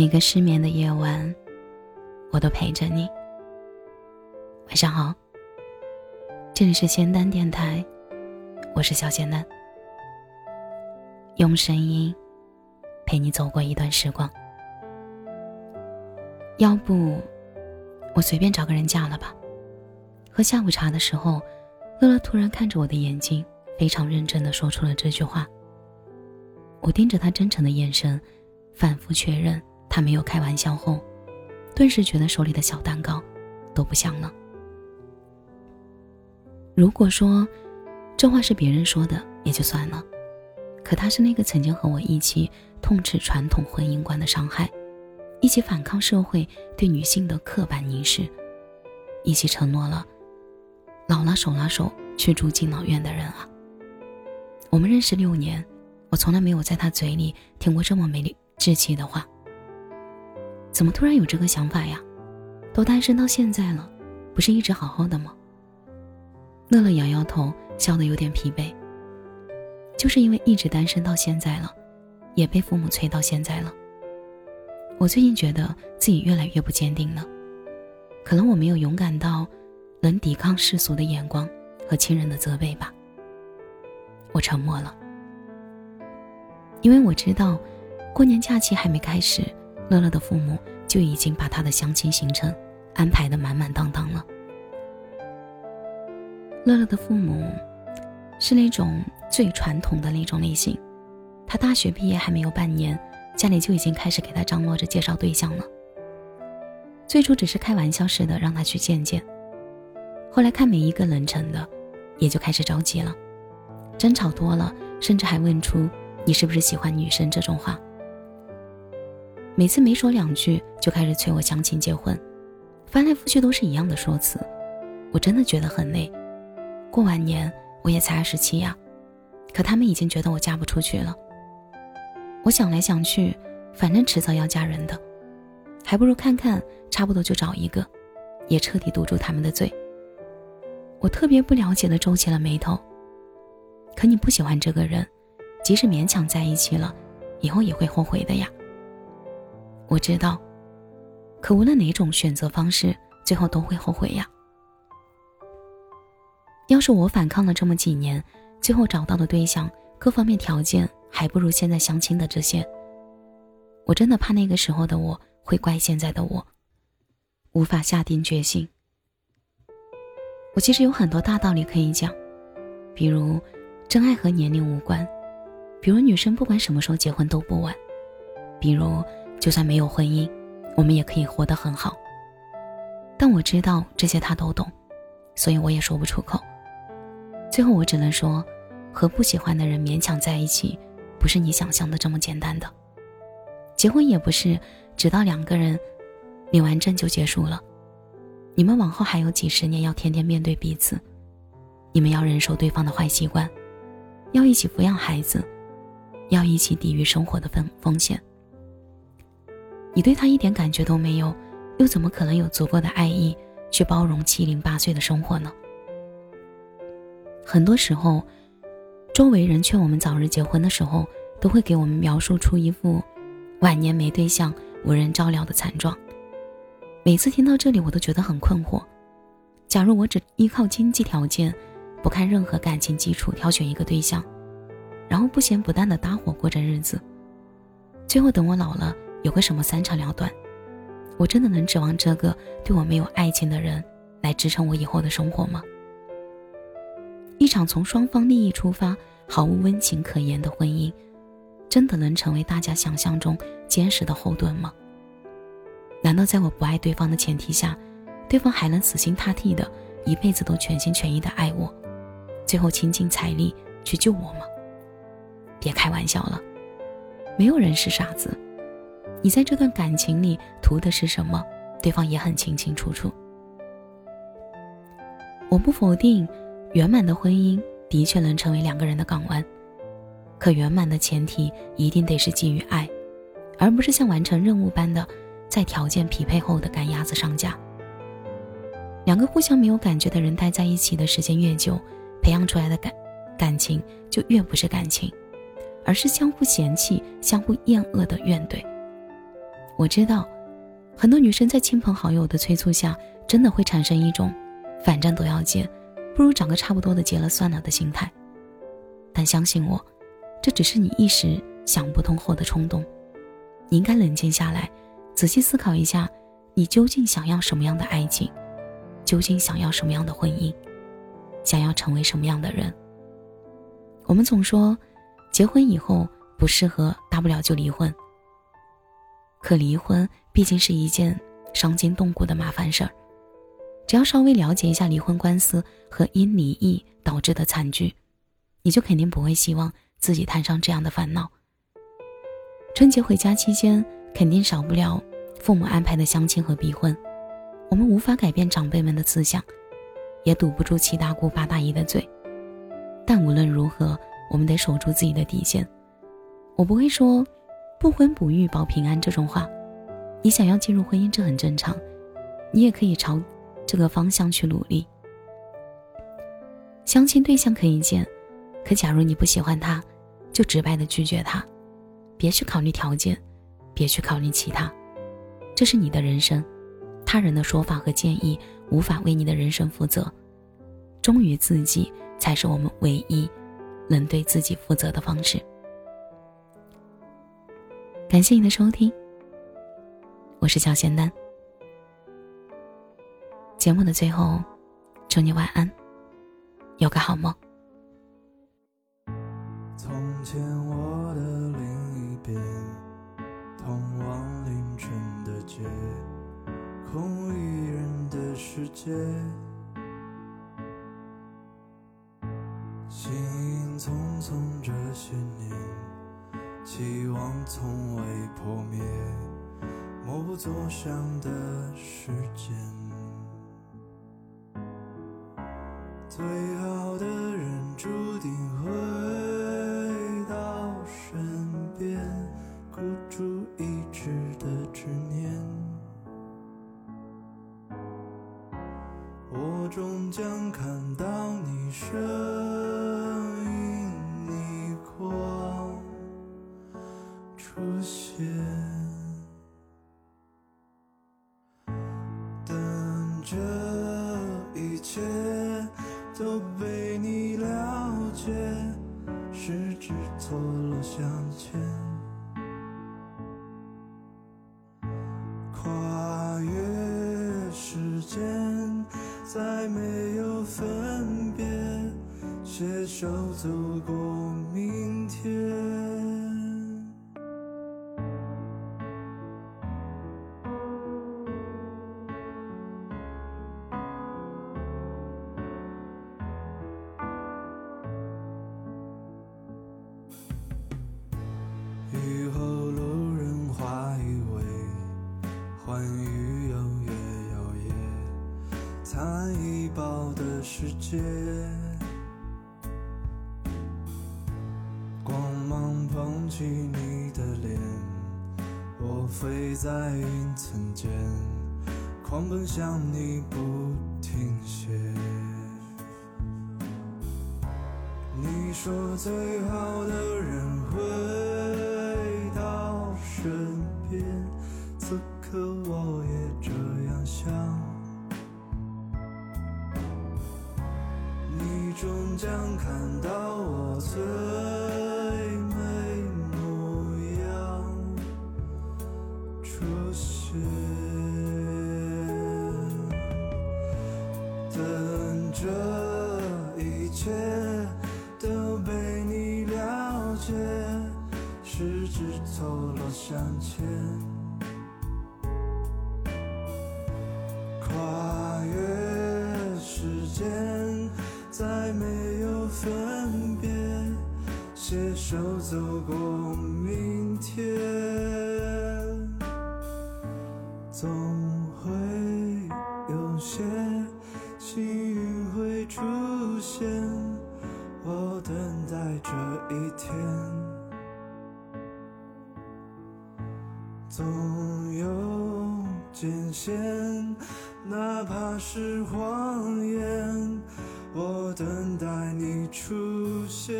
每个失眠的夜晚，我都陪着你。晚上好，这里是仙丹电台，我是小仙丹，用声音陪你走过一段时光。要不，我随便找个人嫁了吧？喝下午茶的时候，乐乐突然看着我的眼睛，非常认真的说出了这句话。我盯着他真诚的眼神，反复确认。他没有开玩笑后，顿时觉得手里的小蛋糕都不香了。如果说这话是别人说的也就算了，可他是那个曾经和我一起痛斥传统婚姻观的伤害，一起反抗社会对女性的刻板凝视，一起承诺了老了手拉手去住敬老院的人啊！我们认识六年，我从来没有在他嘴里听过这么没理志气的话。怎么突然有这个想法呀？都单身到现在了，不是一直好好的吗？乐乐摇摇头，笑得有点疲惫。就是因为一直单身到现在了，也被父母催到现在了。我最近觉得自己越来越不坚定了，可能我没有勇敢到能抵抗世俗的眼光和亲人的责备吧。我沉默了，因为我知道，过年假期还没开始。乐乐的父母就已经把他的相亲行程安排的满满当当了。乐乐的父母是那种最传统的那种类型，他大学毕业还没有半年，家里就已经开始给他张罗着介绍对象了。最初只是开玩笑似的让他去见见，后来看没一个冷沉的，也就开始着急了，争吵多了，甚至还问出“你是不是喜欢女生”这种话。每次没说两句就开始催我相亲结婚，翻来覆去都是一样的说辞，我真的觉得很累。过完年我也才二十七呀，可他们已经觉得我嫁不出去了。我想来想去，反正迟早要嫁人的，还不如看看，差不多就找一个，也彻底堵住他们的嘴。我特别不了解的皱起了眉头。可你不喜欢这个人，即使勉强在一起了，以后也会后悔的呀。我知道，可无论哪种选择方式，最后都会后悔呀。要是我反抗了这么几年，最后找到的对象各方面条件还不如现在相亲的这些，我真的怕那个时候的我会怪现在的我，无法下定决心。我其实有很多大道理可以讲，比如真爱和年龄无关，比如女生不管什么时候结婚都不晚，比如。就算没有婚姻，我们也可以活得很好。但我知道这些他都懂，所以我也说不出口。最后我只能说，和不喜欢的人勉强在一起，不是你想象的这么简单的。结婚也不是直到两个人领完证就结束了，你们往后还有几十年要天天面对彼此，你们要忍受对方的坏习惯，要一起抚养孩子，要一起抵御生活的风风险。你对他一点感觉都没有，又怎么可能有足够的爱意去包容七零八碎的生活呢？很多时候，周围人劝我们早日结婚的时候，都会给我们描述出一副晚年没对象、无人照料的惨状。每次听到这里，我都觉得很困惑。假如我只依靠经济条件，不看任何感情基础挑选一个对象，然后不咸不淡的搭伙过着日子，最后等我老了。有个什么三长两短，我真的能指望这个对我没有爱情的人来支撑我以后的生活吗？一场从双方利益出发、毫无温情可言的婚姻，真的能成为大家想象中坚实的后盾吗？难道在我不爱对方的前提下，对方还能死心塌地的一辈子都全心全意的爱我，最后倾尽财力去救我吗？别开玩笑了，没有人是傻子。你在这段感情里图的是什么？对方也很清清楚楚。我不否定，圆满的婚姻的确能成为两个人的港湾，可圆满的前提一定得是基于爱，而不是像完成任务般的在条件匹配后的赶鸭子上架。两个互相没有感觉的人待在一起的时间越久，培养出来的感感情就越不是感情，而是相互嫌弃、相互厌恶的怨怼。我知道，很多女生在亲朋好友的催促下，真的会产生一种“反正都要结，不如找个差不多的结了算了”的心态。但相信我，这只是你一时想不通后的冲动。你应该冷静下来，仔细思考一下，你究竟想要什么样的爱情，究竟想要什么样的婚姻，想要成为什么样的人。我们总说，结婚以后不适合，大不了就离婚。可离婚毕竟是一件伤筋动骨的麻烦事儿，只要稍微了解一下离婚官司和因离异导致的惨剧。你就肯定不会希望自己摊上这样的烦恼。春节回家期间，肯定少不了父母安排的相亲和逼婚。我们无法改变长辈们的思想，也堵不住七大姑八大姨的嘴。但无论如何，我们得守住自己的底线。我不会说“不婚不育保平安”这种话。你想要进入婚姻，这很正常。你也可以朝这个方向去努力。相亲对象可以见。可假如你不喜欢他，就直白的拒绝他，别去考虑条件，别去考虑其他，这是你的人生，他人的说法和建议无法为你的人生负责，忠于自己才是我们唯一能对自己负责的方式。感谢你的收听，我是小仙丹。节目的最后，祝你晚安，有个好梦。从前我的另一边，通往凌晨的街，空无一人的世界。行影匆匆这些年，希望从未破灭，默不作响的时间。最好的人注定会。终将看到你身这一切都被你了解，十指错落相牵，跨越时间。再没有分别，携手走过明天。世界，光芒捧起你的脸，我飞在云层间，狂奔向你不停歇。你说最好的人会身边，此刻我也这样想。你终将看到我最错落相牵，跨越时间。再没有分别，携手走过明天，总会有些幸运会出现。我等待这一天，总有艰险，哪怕是谎言。我等待你出现，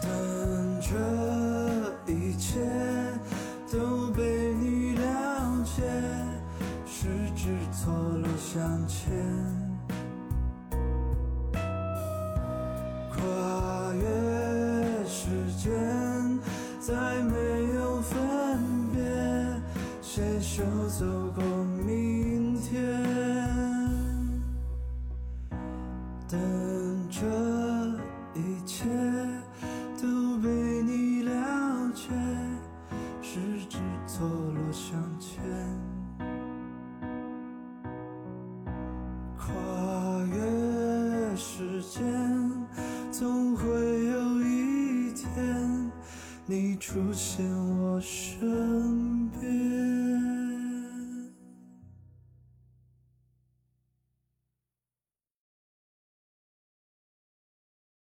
等着没有分别，携手走过明天，你出现我身